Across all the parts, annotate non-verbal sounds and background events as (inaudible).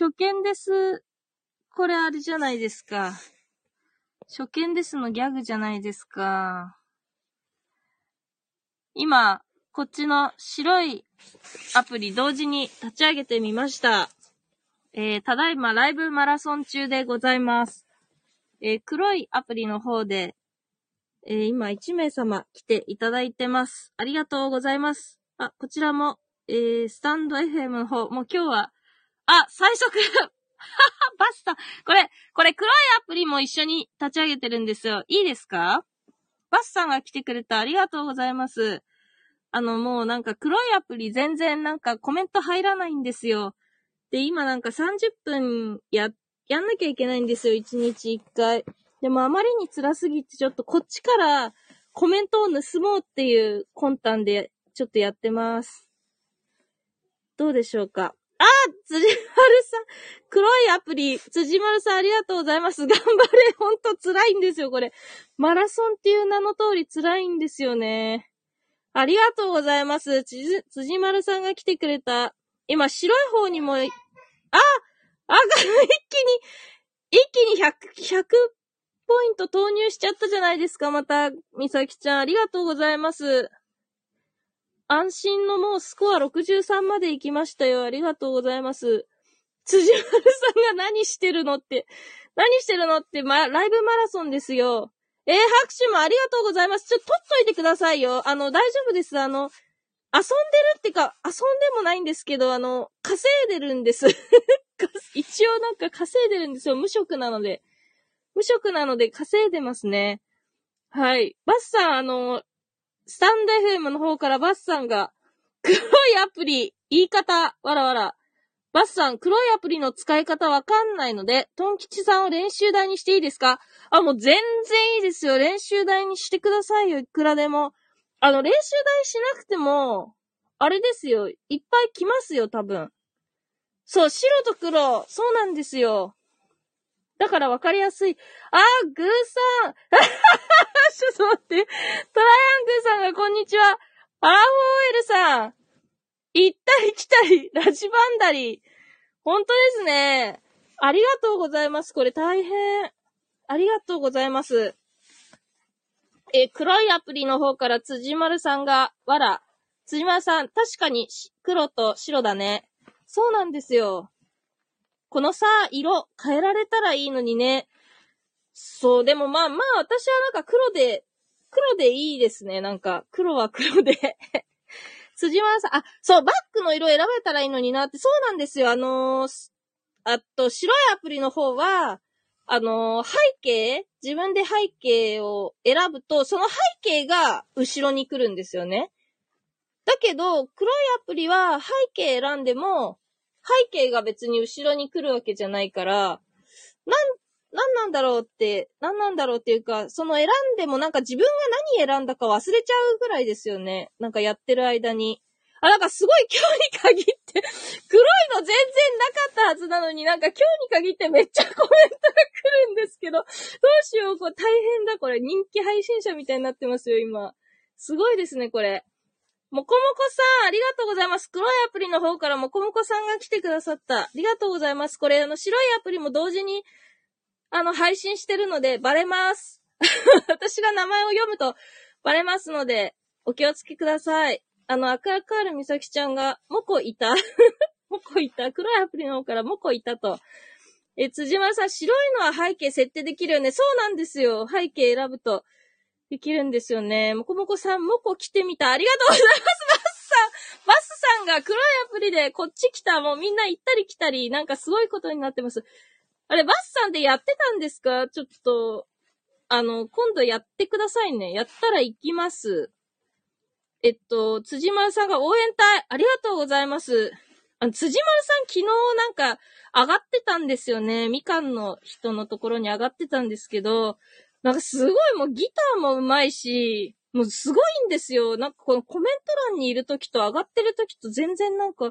初見です。これあれじゃないですか。初見ですのギャグじゃないですか。今、こっちの白いアプリ同時に立ち上げてみました。えー、ただいまライブマラソン中でございます。えー、黒いアプリの方で、えー、今1名様来ていただいてます。ありがとうございます。あ、こちらも、えー、スタンド FM の方、もう今日は、あ、最速 (laughs) バスさん、これ、これ黒いアプリも一緒に立ち上げてるんですよ。いいですか？バスさんが来てくれた。ありがとうございます。あの、もうなんか黒いアプリ全然なんかコメント入らないんですよ。で、今なんか30分や、やんなきゃいけないんですよ。1日1回。でもあまりに辛すぎてちょっとこっちからコメントを盗もうっていう魂胆でちょっとやってます。どうでしょうか？あ辻丸さん黒いアプリ、辻丸さんありがとうございます。頑張れほんと辛いんですよ、これ。マラソンっていう名の通り辛いんですよね。ありがとうございます。辻丸さんが来てくれた。今、白い方にも、あああ一気に、一気に100、100ポイント投入しちゃったじゃないですか、また。みさきちゃん、ありがとうございます。安心のもうスコア63まで行きましたよ。ありがとうございます。辻丸さんが何してるのって、何してるのって、ま、ライブマラソンですよ。えー、拍手もありがとうございます。ちょっと取っといてくださいよ。あの、大丈夫です。あの、遊んでるってか、遊んでもないんですけど、あの、稼いでるんです。(laughs) 一応なんか稼いでるんですよ。無職なので。無職なので稼いでますね。はい。バスさん、あの、スタンド FM の方からバスさんが、黒いアプリ、言い方、わらわら。バスさん、黒いアプリの使い方わかんないので、トン吉さんを練習台にしていいですか？あ、もう全然いいですよ。練習台にしてくださいよ。いくらでも。あの、練習台しなくても、あれですよ。いっぱい来ますよ、多分。そう、白と黒。そうなんですよ。だからわかりやすい。あー、グーさん (laughs) ちょっと待って。トライアングーさんがこんにちは。アラフォーエルさん。行ったり来たり、ラジバンダリ。本当ですね。ありがとうございます。これ大変。ありがとうございます。え、黒いアプリの方から辻丸さんが、わら。辻丸さん、確かに黒と白だね。そうなんですよ。このさ、色変えられたらいいのにね。そう、でもまあまあ、私はなんか黒で、黒でいいですね。なんか、黒は黒で (laughs) 辻丸さん、あ、そう、バックの色選べたらいいのになって、そうなんですよ。あのー、あと、白いアプリの方は、あのー、背景自分で背景を選ぶと、その背景が後ろに来るんですよね。だけど、黒いアプリは背景選んでも、背景が別に後ろに来るわけじゃないから、なん、なんなんだろうって、なんなんだろうっていうか、その選んでもなんか自分が何選んだか忘れちゃうぐらいですよね。なんかやってる間に。あ、なんかすごい今日に限って (laughs) 黒いの全然なかったはずなのになんか今日に限ってめっちゃコメントが来るんですけど、どうしよう、これ大変だ、これ。人気配信者みたいになってますよ、今。すごいですね、これ。もこもこさん、ありがとうございます。黒いアプリの方からもこもこさんが来てくださった。ありがとうございます。これ、あの、白いアプリも同時に、あの、配信してるので、バレます。(laughs) 私が名前を読むと、バレますので、お気をつけください。あの、赤カールみさきちゃんが、もこいた (laughs) もこいた黒いアプリの方からもこいたと。え、辻丸さん、白いのは背景設定できるよね。そうなんですよ。背景選ぶと。できるんですよね。もこもこさん、もこ来てみた。ありがとうございます、バスさん。バスさんが黒いアプリでこっち来た。もうみんな行ったり来たり、なんかすごいことになってます。あれ、バスさんでやってたんですか？ちょっと、あの、今度やってくださいね。やったら行きます。えっと、辻丸さんが応援隊、ありがとうございます。あの、辻丸さん昨日なんか上がってたんですよね。みかんの人のところに上がってたんですけど、なんかすごいもうギターも上手いし、もうすごいんですよ。なんかこのコメント欄にいるときと上がってるときと全然なんか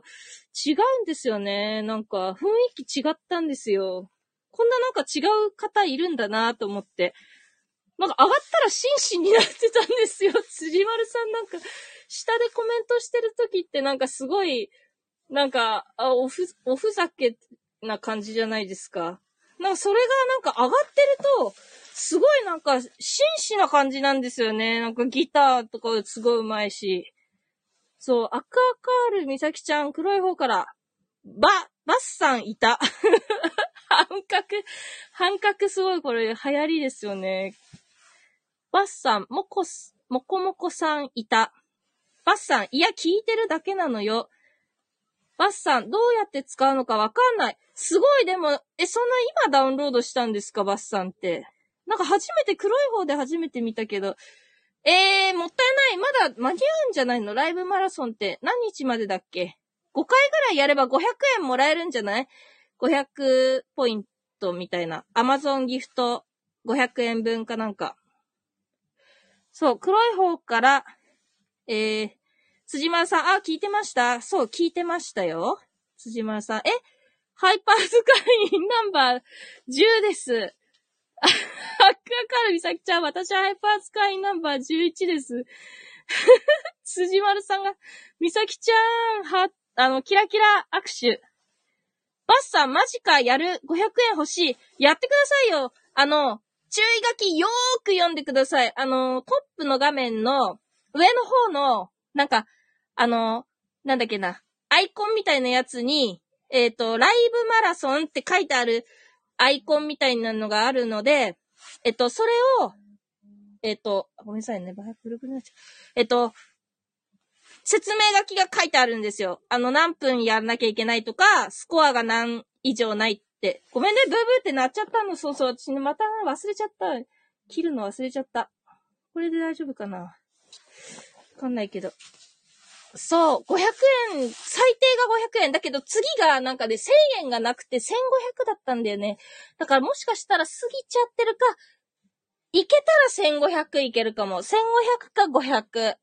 違うんですよね。なんか雰囲気違ったんですよ。こんななんか違う方いるんだなと思って。なんか上がったら紳士になってたんですよ。(laughs) 辻丸さんなんか、下でコメントしてるときってなんかすごい、なんか、あおふ、おふざけな感じじゃないですか。なんかそれがなんか上がってると、すごいなんか、紳士な感じなんですよね。なんかギターとかすごい上手いし。そう、アクアカール美咲ちゃん、黒い方から、ば、バッサンいた。(laughs) 半角、半角すごいこれ流行りですよね。バッサン、もこす、もこもこさんいた。バッサン、いや、聞いてるだけなのよ。バッサン、どうやって使うのかわかんない。すごい、でも、え、そんな今ダウンロードしたんですか、バッサンって。なんか初めて、黒い方で初めて見たけど。えー、もったいない。まだ間に合うんじゃないの？ライブマラソンって何日までだっけ ?5 回ぐらいやれば500円もらえるんじゃない ?500 ポイントみたいな。アマゾンギフト500円分かなんか。そう、黒い方から、えー、辻丸さん、あ、聞いてましたそう、聞いてましたよ。辻丸さん、えハイパースカイナンバー10です。あ、ハッカールミサキちゃん、私はハイパースカイナンバー11です。(laughs) 辻丸さんが、ミサキちゃん、は、あの、キラキラ握手。バッサン、マジか、やる、500円欲しい。やってくださいよ。あの、注意書きよーく読んでください。あの、トップの画面の上の方の、なんか、あの、なんだっけな、アイコンみたいなやつに、えっ、ー、と、ライブマラソンって書いてあるアイコンみたいなのがあるので、えっと、それを、えっと、ごめんなさいね、バイブルブルなっちゃう。えっと、説明書きが書いてあるんですよ。あの、何分やんなきゃいけないとか、スコアが何以上ないって。ごめんね、ブーブーってなっちゃったの。そうそう。私ねまた忘れちゃった。切るの忘れちゃった。これで大丈夫かなわかんないけど。そう、500円、最低が500円。だけど次がなんかで、ね、1000円がなくて1500だったんだよね。だからもしかしたら過ぎちゃってるか、いけたら1500いけるかも。1500か500。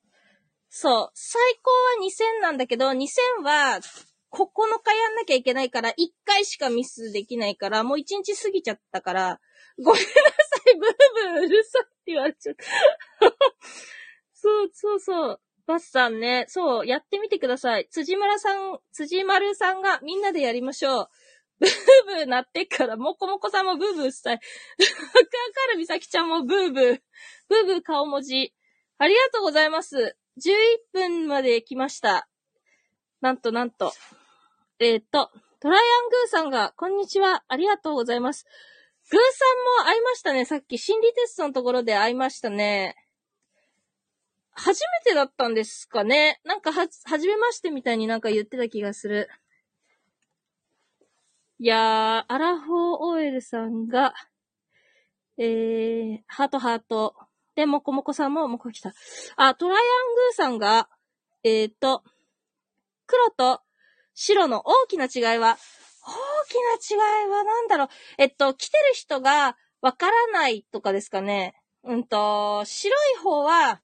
そう。最高は2000なんだけど、2000は9日やんなきゃいけないから、1回しかミスできないから、もう1日過ぎちゃったから、ごめんなさい、ブーブーうるさいって言われちゃった。(laughs) そう、そうそう。バスさんね、そう、やってみてください。辻村さん、辻丸さんがみんなでやりましょう。ブーブーなってっから、もこもこさんもブーブーしたい。かかるみさきちゃんもブーブー。ブーブー顔文字。ありがとうございます。11分まで来ました。なんとなんと。えっ、と、トライアングーさんが、こんにちは。ありがとうございます。グーさんも会いましたね。さっき心理テストのところで会いましたね。初めてだったんですかねなんかは、はじめましてみたいになんか言ってた気がする。いやー、アラフォーオエルさんが、えー、ハートハート。で、もこもこさんももこ来た。あ、トライアングーさんが、えーと、黒と白の大きな違いは、大きな違いはなんだろう。えっと、来てる人がわからないとかですかね。うんと、白い方は、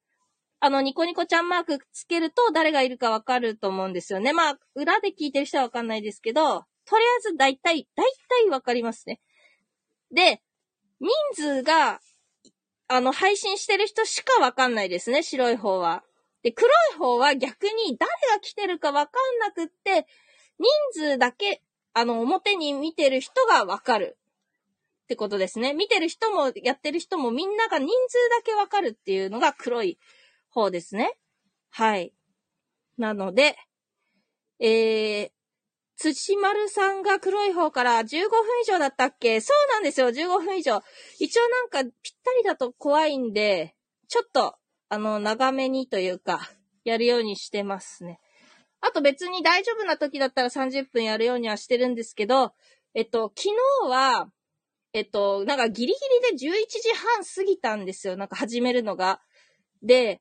あの、ニコニコちゃんマークつけると誰がいるかわかると思うんですよね。まあ、裏で聞いてる人はわかんないですけど、とりあえず大体、大体わかりますね。で、人数が、あの、配信してる人しかわかんないですね、白い方は。で、黒い方は逆に誰が来てるかわかんなくって、人数だけ、あの、表に見てる人がわかる。ってことですね。見てる人も、やってる人もみんなが人数だけわかるっていうのが黒い方ですね。はい。なので、えー、土丸さんが黒い方から15分以上だったっけ？そうなんですよ、15分以上。一応なんかぴったりだと怖いんで、ちょっと、あの、長めにというか、やるようにしてますね。あと別に大丈夫な時だったら30分やるようにはしてるんですけど、えっと、昨日は、えっと、なんかギリギリで11時半過ぎたんですよ。なんか始めるのが。で、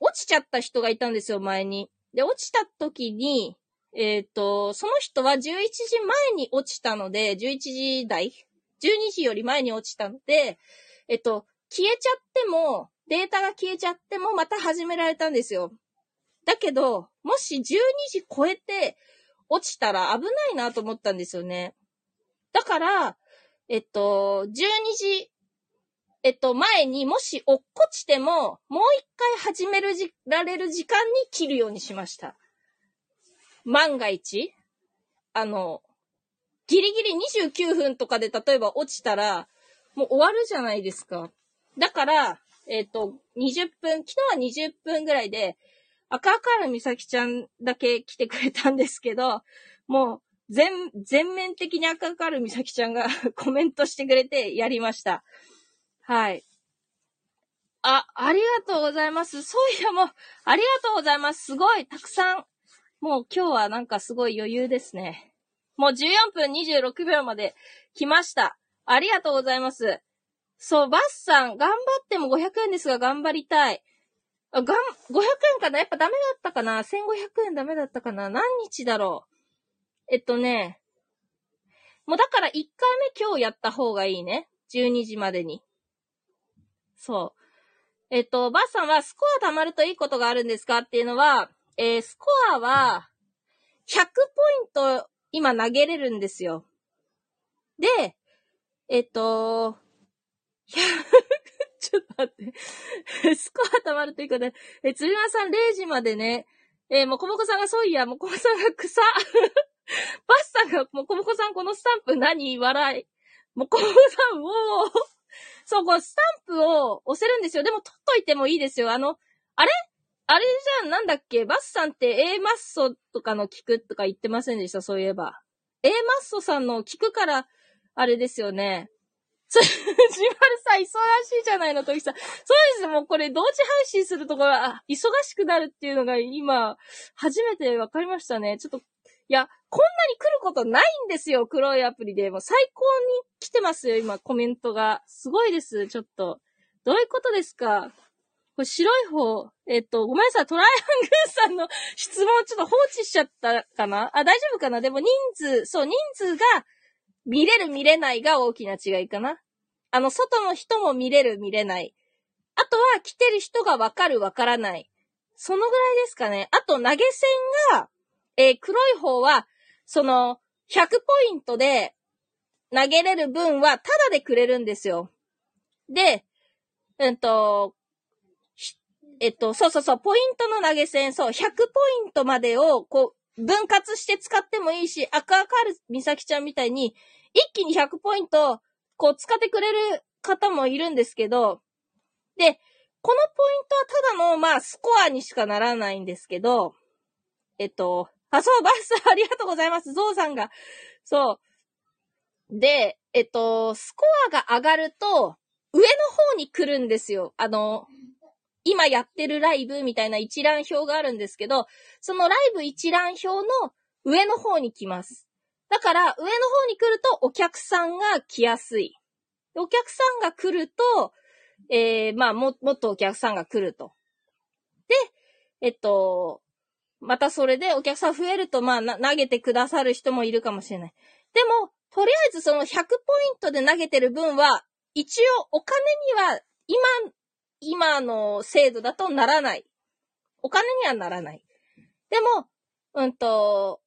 落ちちゃった人がいたんですよ、前に。で、落ちた時に、えっ、ー、と、その人は11時前に落ちたので、11時台 ?12 時より前に落ちたので、えっ、と、消えちゃっても、データが消えちゃっても、また始められたんですよ。だけど、もし12時超えて落ちたら危ないなと思ったんですよね。だから、えっと、12時えっと、前にもし落っこちても、もう一回始めるじ、られる時間に切るようにしました。万が一、あの、ギリギリ29分とかで例えば落ちたら、もう終わるじゃないですか。だから、えっ、と、20分、昨日は20分ぐらいで、赤赤るみさきちゃんだけ来てくれたんですけど、もう、全、全面的に赤赤るみさきちゃんが (laughs) コメントしてくれてやりました。はい。あ、ありがとうございます。そういやもう、ありがとうございます。すごい、たくさん。もう今日はなんかすごい余裕ですね。もう14分26秒まで来ました。ありがとうございます。そう、バスさん、頑張っても500円ですが頑張りたい。あがん、500円かな？やっぱダメだったかな ?1500 円ダメだったかな？何日だろう？えっとね、もうだから1回目今日やった方がいいね。12時までに。そう。えっと、バスさんはスコア貯まるといいことがあるんですかっていうのは、えースコアは100ポイント今投げれるんですよ。で、えっと、(laughs) ちょっと待って。スコア貯まるということで、え、つりまさん0時までね、えーもこもこさんがそういや、もこもこさんが草。(laughs) バスさんが、もこもこさんこのスタンプ何？笑い。もこもこさん、おー。(laughs) そう、こう、スタンプを押せるんですよ。でも、取っといてもいいですよ。あの、あれ？あれじゃん、なんだっけ？バスさんって A マッソとかの聞くとか言ってませんでした？そういえば。A マッソさんの聞くから、あれですよね。つ、じまるさん、忙しいじゃないの、ときさん。そうですもうこれ、同時配信するところ、あ、忙しくなるっていうのが今、初めて分かりましたね。ちょっと、いや、こんなに来ることないんですよ、黒いアプリで。もう最高に来てますよ、今、コメントが。すごいです、ちょっと。どういうことですか？これ白い方、えっと、ごめんなさい、トライアングルさんの質問ちょっと放置しちゃったかな？あ、大丈夫かな？でも人数、そう、人数が見れる見れないが大きな違いかなあの、外の人も見れる見れない。あとは来てる人がわかるわからない。そのぐらいですかね。あと投げ銭が、えー黒い方は、その、100ポイントで投げれる分はタダでくれるんですよ。で、うんと、えっと、そうそうそう、ポイントの投げ銭、そう、100ポイントまでを、こう、分割して使ってもいいし、赤赤るみさきちゃんみたいに、一気に100ポイント、こう、使ってくれる方もいるんですけど、で、このポイントはただの、まあ、スコアにしかならないんですけど、えっと、あ、そう、バス、(laughs) ありがとうございます。ゾウさんが。そう。で、えっと、スコアが上がると、上の方に来るんですよ。あの、今やってるライブみたいな一覧表があるんですけど、そのライブ一覧表の上の方に来ます。だから、上の方に来るとお客さんが来やすい。お客さんが来ると、えー、まあ、も、もっとお客さんが来ると。で、えっと、またそれでお客さん増えると、まあ、な投げてくださる人もいるかもしれない。でも、とりあえずその100ポイントで投げてる分は、一応お金には、今、今の制度だとならない。お金にはならない。でも、うんと、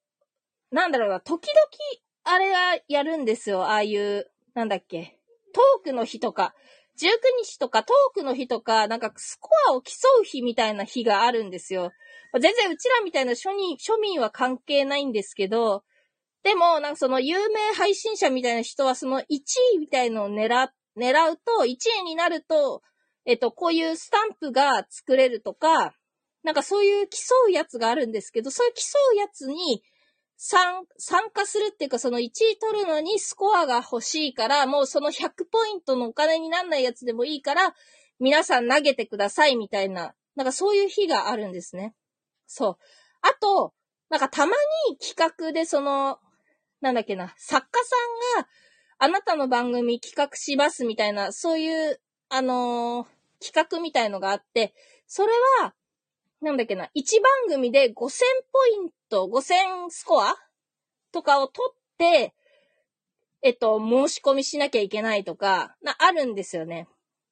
なんだろうな、時々、あれはやるんですよ。ああいう、なんだっけ。トークの日とか、19日とかトークの日とか、なんかスコアを競う日みたいな日があるんですよ。全然うちらみたいな庶民、庶民は関係ないんですけど、でも、なんかその有名配信者みたいな人はその1位みたいのを狙、狙うと、1位になると、えっと、こういうスタンプが作れるとか、なんかそういう競うやつがあるんですけど、そういう競うやつに参加するっていうか、その1位取るのにスコアが欲しいから、もうその100ポイントのお金になんないやつでもいいから、皆さん投げてくださいみたいな、なんかそういう日があるんですね。そう。あと、なんかたまに企画でその、なんだっけな、作家さんがあなたの番組企画しますみたいな、そういう、あのー企画みたいのがあって、それは、なんだっけな、1番組で5000ポイント、5000スコアとかを取って、えっと、申し込みしなきゃいけないとか、な、あるんですよね。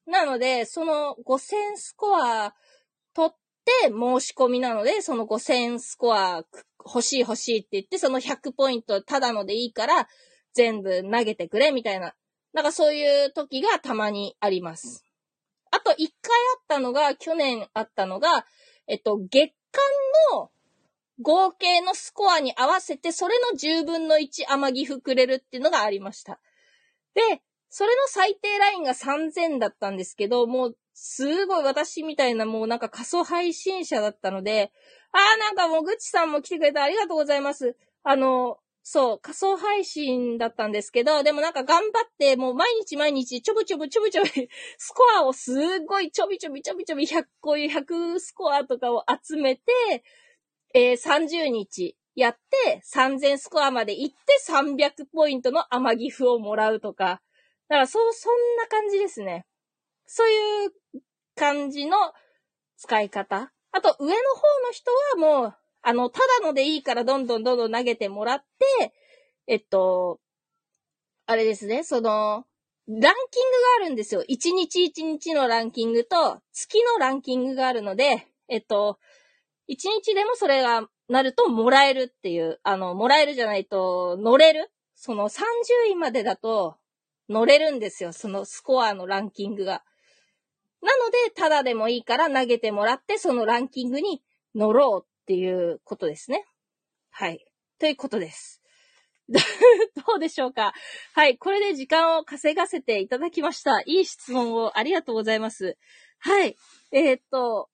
なので、その5000スコアって申し込みなので、その5000スコア欲しい欲しいって言って、その100ポイントただのでいいから、全部投げてくれみたいな。なんかそういう時がたまにあります。あと一回あったのが、去年あったのが、えっと、月間の合計のスコアに合わせて、それの10分の1天城くれるっていうのがありました。で、それの最低ラインが3000だったんですけど、もう、すごい私みたいなもうなんか仮想配信者だったので、あーなんかもうぐちさんも来てくれてありがとうございます。あの、そう、仮想配信だったんですけど、でもなんか頑張って、もう毎日毎日ちょぶちょぶちょぶちょぶ、(laughs) スコアをすっごいちょびちょびちょびちょび100、こういう100スコアとかを集めて、えー、30日やって、3000スコアまで行って300ポイントの甘ギフをもらうとか。だからそう、そんな感じですね。そういう感じの使い方。あと、上の方の人はもう、あの、ただのでいいからどんどんどんどん投げてもらって、えっと、あれですね、その、ランキングがあるんですよ。1日1日のランキングと月のランキングがあるので、えっと、1日でもそれがなるともらえるっていう、あの、もらえるじゃないと乗れるその30位までだと乗れるんですよ。そのスコアのランキングが。なので、ただでもいいから投げてもらって、そのランキングに乗ろうっていうことですね。はい。ということです。(laughs) どうでしょうか？はい。これで時間を稼がせていただきました。いい質問をありがとうございます。はい。えー、っと、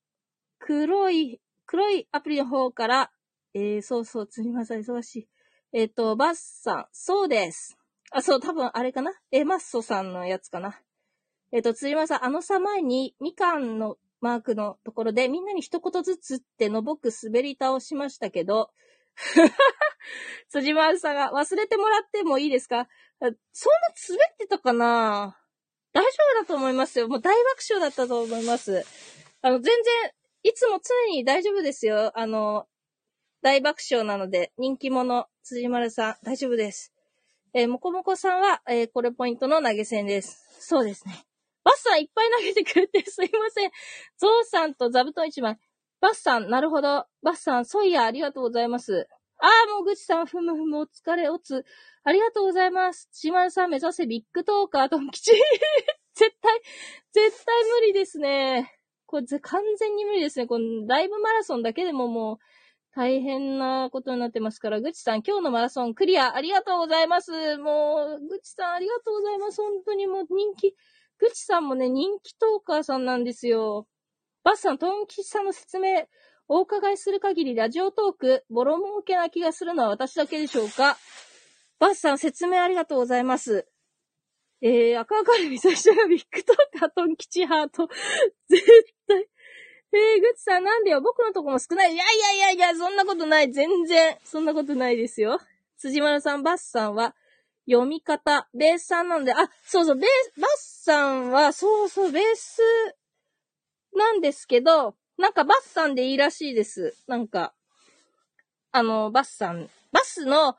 黒い、黒いアプリの方から、えー、そうそう、すみません、忙しい。えー、っと、バッサン、そうです。あ、そう、多分あれかな？えー、マッソさんのやつかな。えっ、と、辻間さん、あのさ前に、みかんのマークのところでみんなに一言ずつってのぼく滑り倒しましたけど、(laughs) 辻丸さんが忘れてもらってもいいですか？そんな滑ってたかな？大丈夫だと思いますよ。もう大爆笑だったと思います。あの、全然、いつも常に大丈夫ですよ。あの、大爆笑なので、人気者、辻丸さん、大丈夫です。えー、もこもこさんは、えー、これポイントの投げ銭です。そうですね。バッサンいっぱい投げてくれてすいません。(laughs) ゾウさんと座布団一枚。バッサン、なるほど。バッサン、ソイヤ、ありがとうございます。ああ、もうぐちさん、ふむふむ、お疲れ、おつ。ありがとうございます。島田さん、目指せビッグトーカー、ドン吉。(laughs) 絶対、絶対無理ですね。これ、完全に無理ですね。このライブマラソンだけでももう、大変なことになってますから、ぐちさん、今日のマラソンクリア、ありがとうございます。もう、ぐちさん、ありがとうございます。本当にもう人気、ぐちさんもね、人気トーカーさんなんですよ。バスさん、トンキさんの説明、お伺いする限りラジオトーク、ボロ儲けな気がするのは私だけでしょうか？バスさん、説明ありがとうございます。えー、赤明るみ最初がビッグトーカー、トン吉ハート。(laughs) 絶対。えー、ぐちさんなんでよ、僕のとこも少ない。いやいやいやいや、そんなことない。全然、そんなことないですよ。辻丸さん、バスさんは、読み方、ベースさんなんで、あ、そうそう、ベース、バスさんは、そうそう、ベースなんですけど、なんかバスさんでいいらしいです。なんか、あの、バスさん、バスの、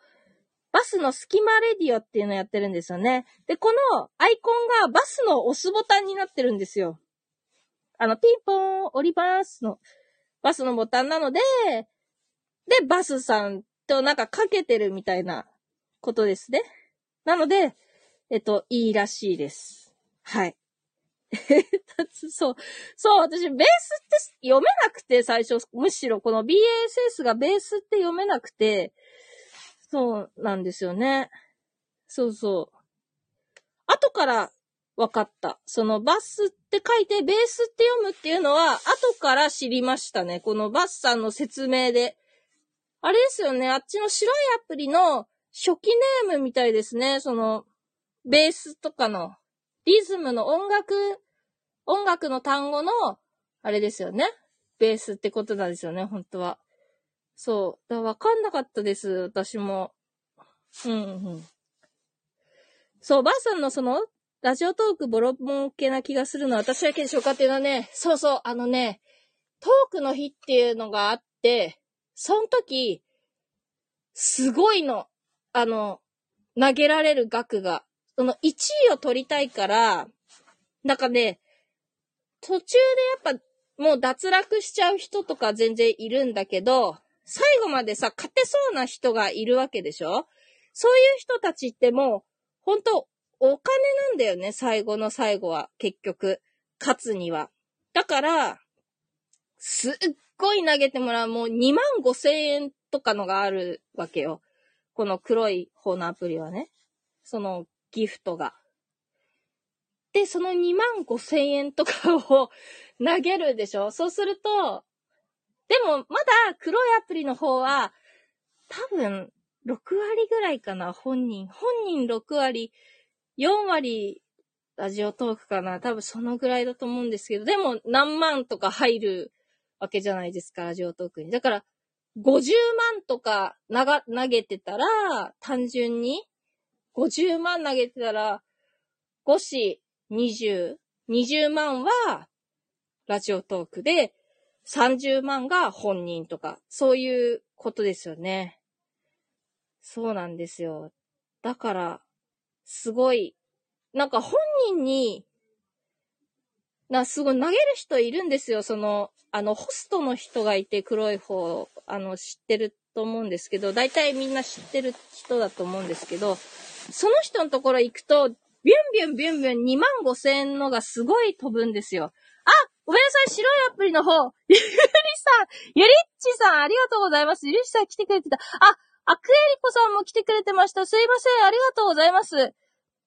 バスの隙間レディオっていうのやってるんですよね。で、このアイコンがバスの押すボタンになってるんですよ。あの、ピンポーン、降りますの、バスのボタンなので、で、バスさんとなんかかけてるみたいなことですね。なので、えっと、いいらしいです。はい。(laughs) そう。そう、私、ベースって読めなくて、最初、むしろこの BASS がベースって読めなくて、そうなんですよね。そうそう。後から分かった。そのバスって書いてベースって読むっていうのは、後から知りましたね。このバスさんの説明で。あれですよね。あっちの白いアプリの初期ネームみたいですね。その、ベースとかの、リズムの音楽、音楽の単語の、あれですよね。ベースってことなんですよね、本当は。そう。だわかんなかったです、私も。うん、うん。そう、ばあさんのその、ラジオトークボロ儲けな気がするのは私だけでしょうかっていうのはね、そうそう、あのね、トークの日っていうのがあって、その時、すごいの。あの、投げられる額が。その1位を取りたいから、なんかね、途中でやっぱもう脱落しちゃう人とか全然いるんだけど、最後までさ、勝てそうな人がいるわけでしょ？そういう人たちってもう、本当お金なんだよね、最後の最後は、結局。勝つには。だから、すっごい投げてもらう、もう2万5千円とかのがあるわけよ。この黒い方のアプリはね。そのギフトが。で、その2万5千円とかを投げるでしょ？そうすると、でも、まだ黒いアプリの方は、多分、6割ぐらいかな、本人。本人6割、4割、ラジオトークかな？多分そのぐらいだと思うんですけど、でも何万とか入るわけじゃないですか、ラジオトークに。だから、50万とか投げてたら、単純に、50万投げてたら、5子20、20万は、ラジオトークで、30万が本人とか、そういうことですよね。そうなんですよ。だから、すごい、なんか本人に、な、すごい投げる人いるんですよ。その、あの、ホストの人がいて黒い方、あの、知ってると思うんですけど、大体みんな知ってる人だと思うんですけど、その人のところ行くと、ビュンビュンビュンビュン2万5千円のがすごい飛ぶんですよ。あごめんなさい、白いアプリの方。ゆりさん、ゆりっちさん、ありがとうございます。ゆりっちさん来てくれてた。あ、アクエリコさんも来てくれてました。すいません、ありがとうございます。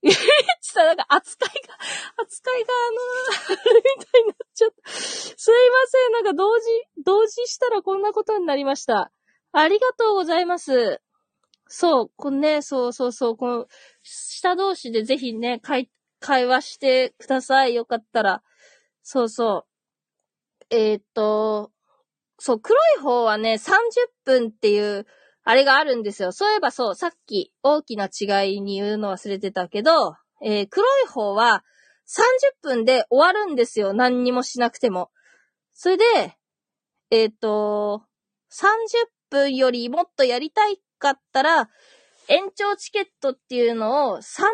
ゆりっちさん、なんか扱いが、扱いがあの、みたいになっちゃった。すいません、なんか同時、同時したらこんなことになりました。ありがとうございます。そう、このね、そうそうそう、この、下同士でぜひね、会、会話してください。よかったら。そうそう。えー、っと、そう、黒い方はね、30分っていう、あれがあるんですよ。そういえばそう、さっき大きな違いに言うの忘れてたけど、えー、黒い方は30分で終わるんですよ。何にもしなくても。それで、えっ、ー、と、30分よりもっとやりたいかったら、延長チケットっていうのを300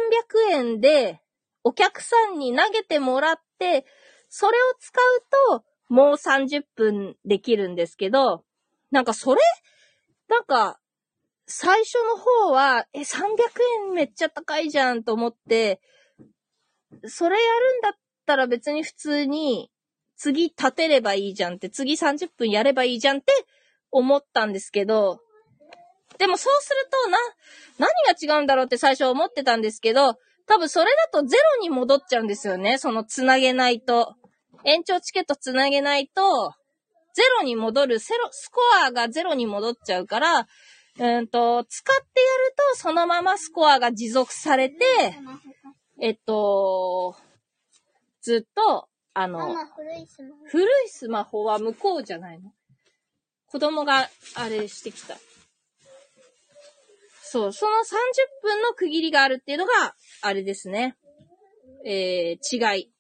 円でお客さんに投げてもらって、それを使うともう30分できるんですけど、なんかそれ、なんか、最初の方は、え、300円めっちゃ高いじゃんと思って、それやるんだったら別に普通に、次立てればいいじゃんって、次30分やればいいじゃんって思ったんですけど、でもそうするとな、何が違うんだろうって最初思ってたんですけど、多分それだとゼロに戻っちゃうんですよね。そのつなげないと。延長チケットつなげないと、ゼロに戻る、セロ、スコアがゼロに戻っちゃうから、うんと、使ってやると、そのままスコアが持続されて、えっと、ずっと、あの、古いスマホは向こうじゃないの？子供があれしてきた。そう、その30分の区切りがあるっていうのが、あれですね。えー、違い。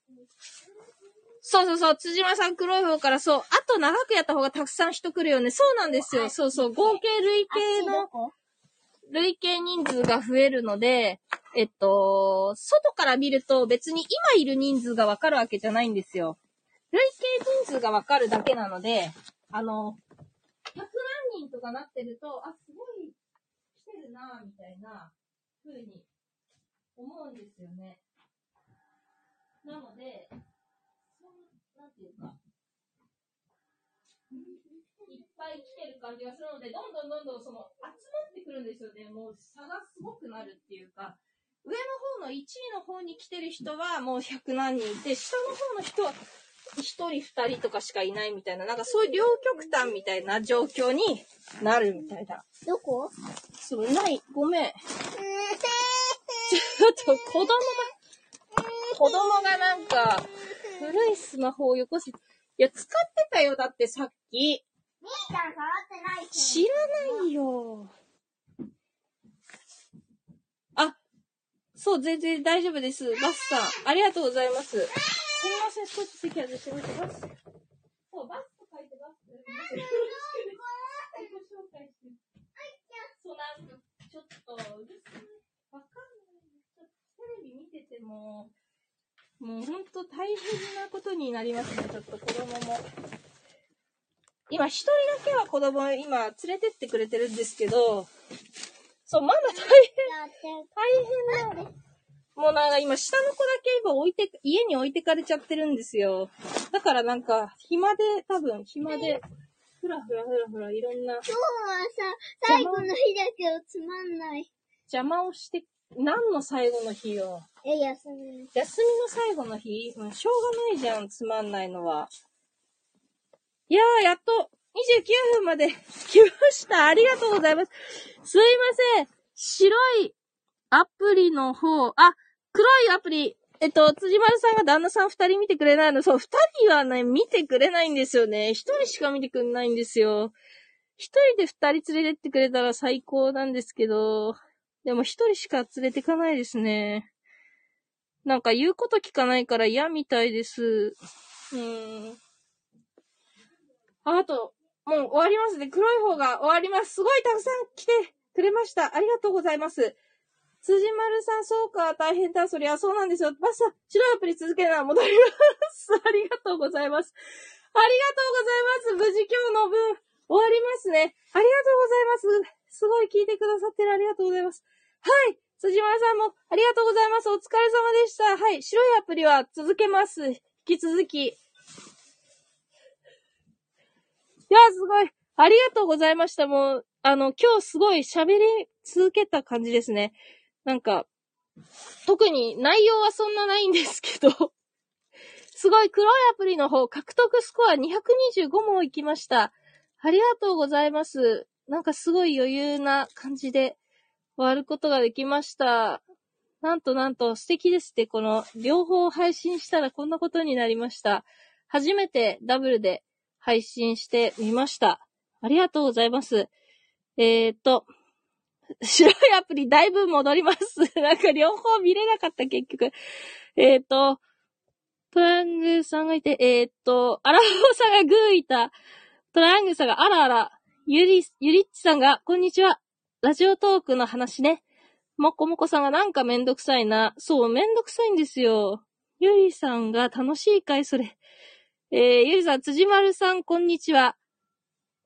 そうそうそう、辻間さん黒い方からそう、あと長くやった方がたくさん人来るよね。そうなんですよ。そうそう、合計累計の、累計人数が増えるので、えっと、外から見ると別に今いる人数がわかるわけじゃないんですよ。累計人数がわかるだけなので、あの、100何人とかなってると、あ、すごい来てるなみたいな風に思うんですよね。なので、なんていうか、いっぱい来てる感じがするので、どんどんどんどんその集まってくるんですよね。もう差がすごくなるっていうか、上の方の1位の方に来てる人はもう100何人いて、下の方の人は1人2人とかしかいないみたいな、なんかそういう両極端みたいな状況になるみたいな。どこ？そう、ない、ごめん。(laughs) ちょっと子供が、子供がなんか、古いスマホをよこし、いや、使ってたよ、だってさっき。みーちゃん触ってない知らないよ。あ、そう、全然大丈夫です。バスさん、ありがとうございます。すみません、少し席外してみて、バス。そう、バスと書いてバス。よろしくです。自己紹介して。そう、なんか、ちょっと、うるさい。わかんない。ちょっとテレビ見てても、もうほんと大変なことになりますね、ちょっと子供も。今一人だけは子供今連れてってくれてるんですけど、そう、まだ大変、大変な。もうなんか今下の子だけ今置いて、家に置いてかれちゃってるんですよ。だからなんか暇で、多分暇で、ふらふらふらふらいろんな今日はさ、最後の日だけどつまんない。邪魔をして、何の最後の日よ。え、休み。休みの最後の日？しょうがないじゃん、つまんないのは。いやー、やっと29分まで (laughs) 来ました。ありがとうございます。すいません。白いアプリの方、あ、黒いアプリ、えっと、辻丸さんが旦那さん二人見てくれないの、そう、二人はね、見てくれないんですよね。一人しか見てくれないんですよ。一人で二人連れてってくれたら最高なんですけど、でも一人しか連れてかないですね。なんか言うこと聞かないから嫌みたいです。うーん。あと、もう終わりますね。黒い方が終わります。すごいたくさん来てくれました。ありがとうございます。辻丸さん、そうか、大変だ。そりゃそうなんですよ。バスさん、白いアプリ続けるなら戻ります。(laughs) ありがとうございます。ありがとうございます。無事今日の分、終わりますね。ありがとうございます。すごい聞いてくださってるありがとうございます。はい。辻丸さんもありがとうございます。お疲れ様でした。はい。白いアプリは続けます。引き続き。いや、すごい。ありがとうございました。もう、あの、今日すごい喋り続けた感じですね。なんか、特に内容はそんなないんですけど、すごい黒いアプリの方、獲得スコア225も行きました。ありがとうございます。なんかすごい余裕な感じで終わることができました。なんとなんと素敵ですって、この両方配信したらこんなことになりました。初めてダブルで配信してみました。ありがとうございます。えー、っと、白いアプリだいぶ戻ります。(laughs) なんか両方見れなかった結局。えー、っと、トラングさんがいて、えー、っと、アラフォーさんがグーいた。トラングさんがあらあら。ゆり、ゆりっちさんが、こんにちは。ラジオトークの話ね。もこもこさんがなんかめんどくさいな。そう、めんどくさいんですよ。ゆりさんが楽しいかい、それ。えー、ゆりさん、辻丸さん、こんにちは。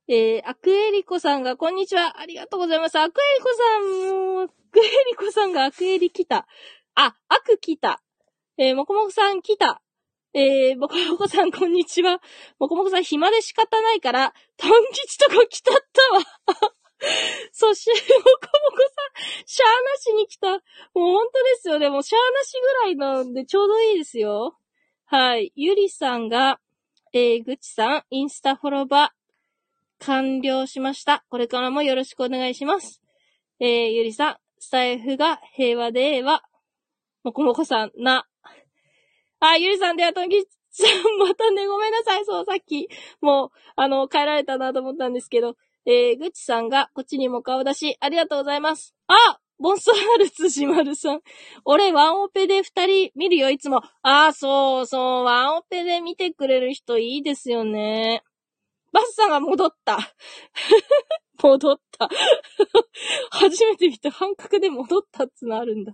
えー、アクエリコさんが、こんにちは。ありがとうございます。アクエリコさんも、アクエリコさんがアクエリ来た。あ、アク来た。えー、もこもこさん来た。えー、もこもこさん、こんにちは。もこもこさん、暇で仕方ないから、トン吉とこ来たったわ。(laughs) そして、もこもこさん、シャーなしに来た。もう本当ですよね。もうシャーなしぐらいなんでちょうどいいですよ。はい。ゆりさんが、えー、ぐちさん、インスタフォローバー、完了しました。これからもよろしくお願いします。えー、ゆりさん、スタイフが平和でえわ。もこもこさん、な。あ、ゆりさんではとんぎさん、(laughs) またね、ごめんなさい。そう、さっき、もう、あの、帰られたなと思ったんですけど、えー、ぐちさんが、こっちにも顔出し、ありがとうございます。あボンソワール辻丸さん。俺、ワンオペで二人見るよ、いつも。ああ、そうそう、ワンオペで見てくれる人いいですよね。バスさんが戻った。(laughs) 戻った。(laughs) 初めて見た半角で戻ったっつのあるんだ。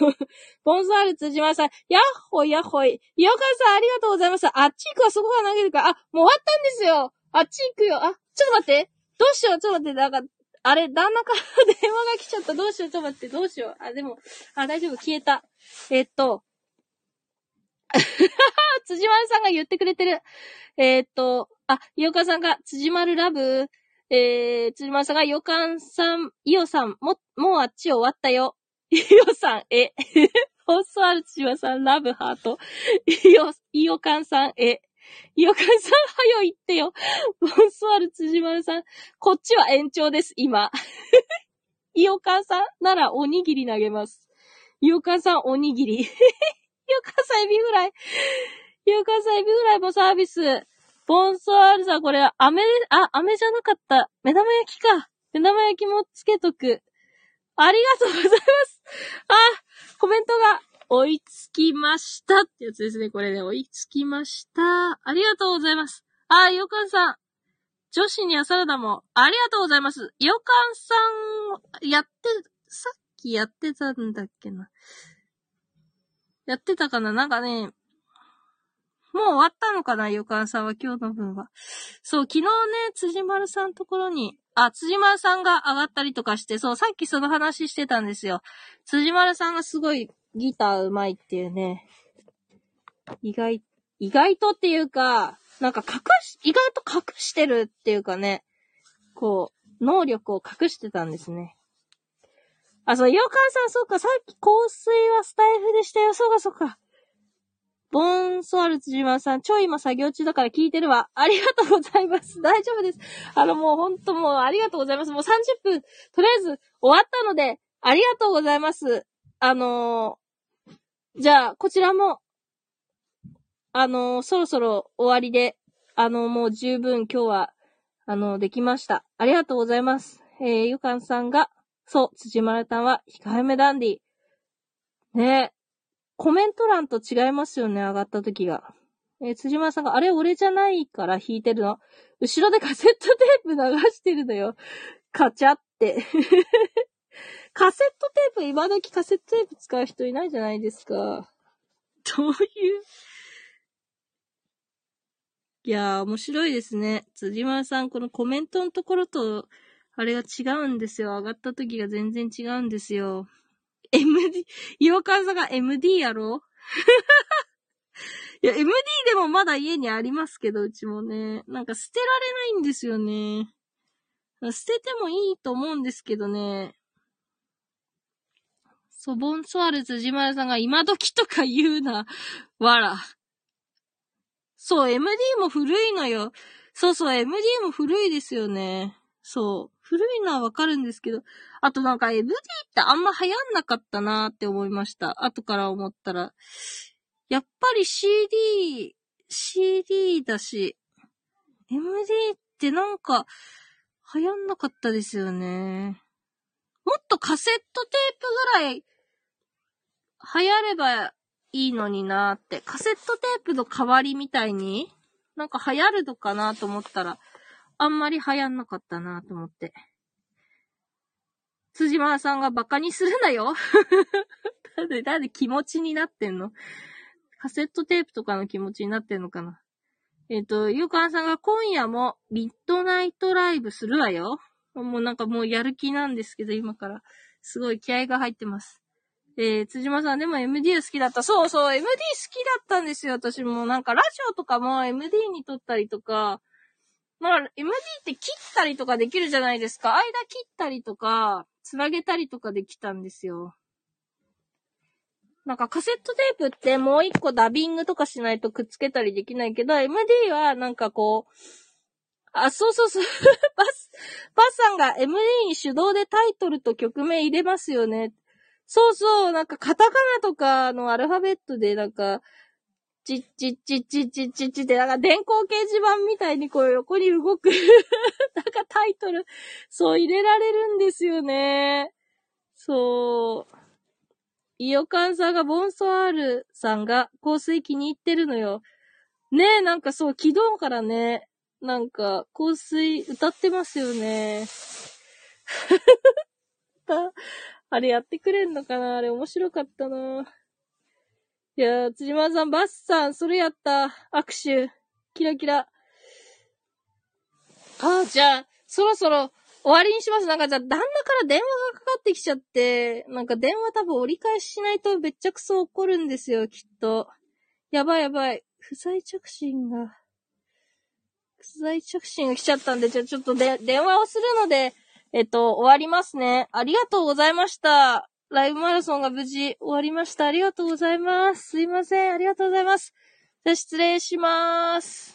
(laughs) ボンソワール辻丸さん、ヤッホイヤッホイ。ヨカさんありがとうございます。あっち行くわ、そこが投げるから。あ、もう終わったんですよ。あっち行くよ。あ、ちょっと待って。どうしよう、ちょっと待って。なんか、あれ、旦那から電話が来ちゃった。どうしよう、ちょっと待って。どうしよう。あ、でも、あ、大丈夫、消えた。えっと、(laughs) 辻丸さんが言ってくれてる。えっと、あ、いおかさんが、辻丸ラブ、えー、辻丸さんが、よかんさん、いおさん、も、もうあっち終わったよ。いおさん、え。ホスワル辻丸さん、ラブハート。いお、いおかんさん、え。いおかんさん、はよ言ってよ。ボンソワル辻丸さん、こっちは延長です、今。いおかんさんならおにぎり投げます。いおかんさん、おにぎり。いおかんさん、エビフライ。いおかんさん、エビフライもサービス。ボンソワールさん、これ、飴で、あ、飴じゃなかった。目玉焼きか。目玉焼きもつけとく。ありがとうございます。あ、コメントが追いつきましたってやつですね。これね、追いつきました。ありがとうございます。あ、よかんさん。女子にはサラダも、ありがとうございます。よかんさん、やって、さっきやってたんだっけな。やってたかななんかね、もう終わったのかなよかんさんは今日の分は。そう、昨日ね、辻丸さんところに、あ、辻丸さんが上がったりとかして、そう、さっきその話してたんですよ。辻丸さんがすごいギター上手いっていうね。意外、意外とっていうか、なんか隠し、意外と隠してるっていうかね、こう、能力を隠してたんですね。あ、そう、ヨカンさん、そうか、さっき香水はスタイフでしたよ。そうか、そうか。ボンソワルツジマさん、超今作業中だから聞いてるわ。ありがとうございます。大丈夫です。あの、もうほんともうありがとうございます。もう30分、とりあえず終わったので、ありがとうございます。あの、じゃあ、こちらも、あのー、そろそろ終わりで、あのー、もう十分今日は、あのできました。ありがとうございます。えー、ゆかんさんが、そう、辻丸たんは控えめダンディ。ねえコメント欄と違いますよね、上がった時が。えー、辻丸さんが、あれ俺じゃないから弾いてるの？後ろでカセットテープ流してるのよ。カチャって。カセットテープ、今時カセットテープ使う人いないじゃないですか。どういう？いやー、面白いですね。辻丸さん、このコメントのところと、あれが違うんですよ。上がった時が全然違うんですよ。MD、岩川さんが MD やろ？(laughs) いや、MD でもまだ家にありますけど、うちもね。なんか捨てられないんですよね。捨ててもいいと思うんですけどね。ソボンソワルズジマルさんが今時とか言うな。わら。そう、MD も古いのよ。そうそう、MD も古いですよね。そう。古いのはわかるんですけど、あとなんか MD ってあんま流行んなかったなーって思いました。後から思ったら。やっぱり CD、CD だし、MD ってなんか流行んなかったですよね。もっとカセットテープぐらい流行ればいいのになーって。カセットテープの代わりみたいになんか流行るのかなと思ったら、あんまり流行んなかったなと思って。辻間さんがバカにするなよ (laughs) なんで、なんで気持ちになってんの？カセットテープとかの気持ちになってんのかな？えっ、ー、と、ゆうかんさんが今夜もミッドナイトライブするわよ。もうなんかもうやる気なんですけど、今から。すごい気合が入ってます。えー、辻間さんでも MD 好きだった。そうそう、MD 好きだったんですよ、私も。なんかラジオとかも MD に撮ったりとか、まあ、MD って切ったりとかできるじゃないですか。間切ったりとか、つなげたりとかできたんですよ。なんかカセットテープってもう一個ダビングとかしないとくっつけたりできないけど、MD はなんかこう、あ、そうそうそう。(laughs) バス、バスさんが MD に手動でタイトルと曲名入れますよね。そうそう、なんかカタカナとかのアルファベットでなんか、チッチッチッチッチッチッチって、なんか電光掲示板みたいにこう横に動く (laughs) なんかタイトル、そう入れられるんですよね。そう。イオカンさんがボンソワールさんが香水気に入ってるのよ。ねえ、なんかそう、昨日からね、なんか香水歌ってますよね。(laughs) あれやってくれんのかな？あれ面白かったないやー、辻間さん、バッさん、それやった。握手。キラキラ。ああ、じゃあ、そろそろ終わりにします。なんかじゃあ、旦那から電話がかかってきちゃって、なんか電話多分折り返ししないとめっちゃくそ怒るんですよ、きっと。やばいやばい。不在着信が。不在着信が来ちゃったんで、じゃあちょっとで、電話をするので、えっと、終わりますね。ありがとうございました。ライブマラソンが無事終わりました。ありがとうございます。すいません。ありがとうございます。じゃ失礼します。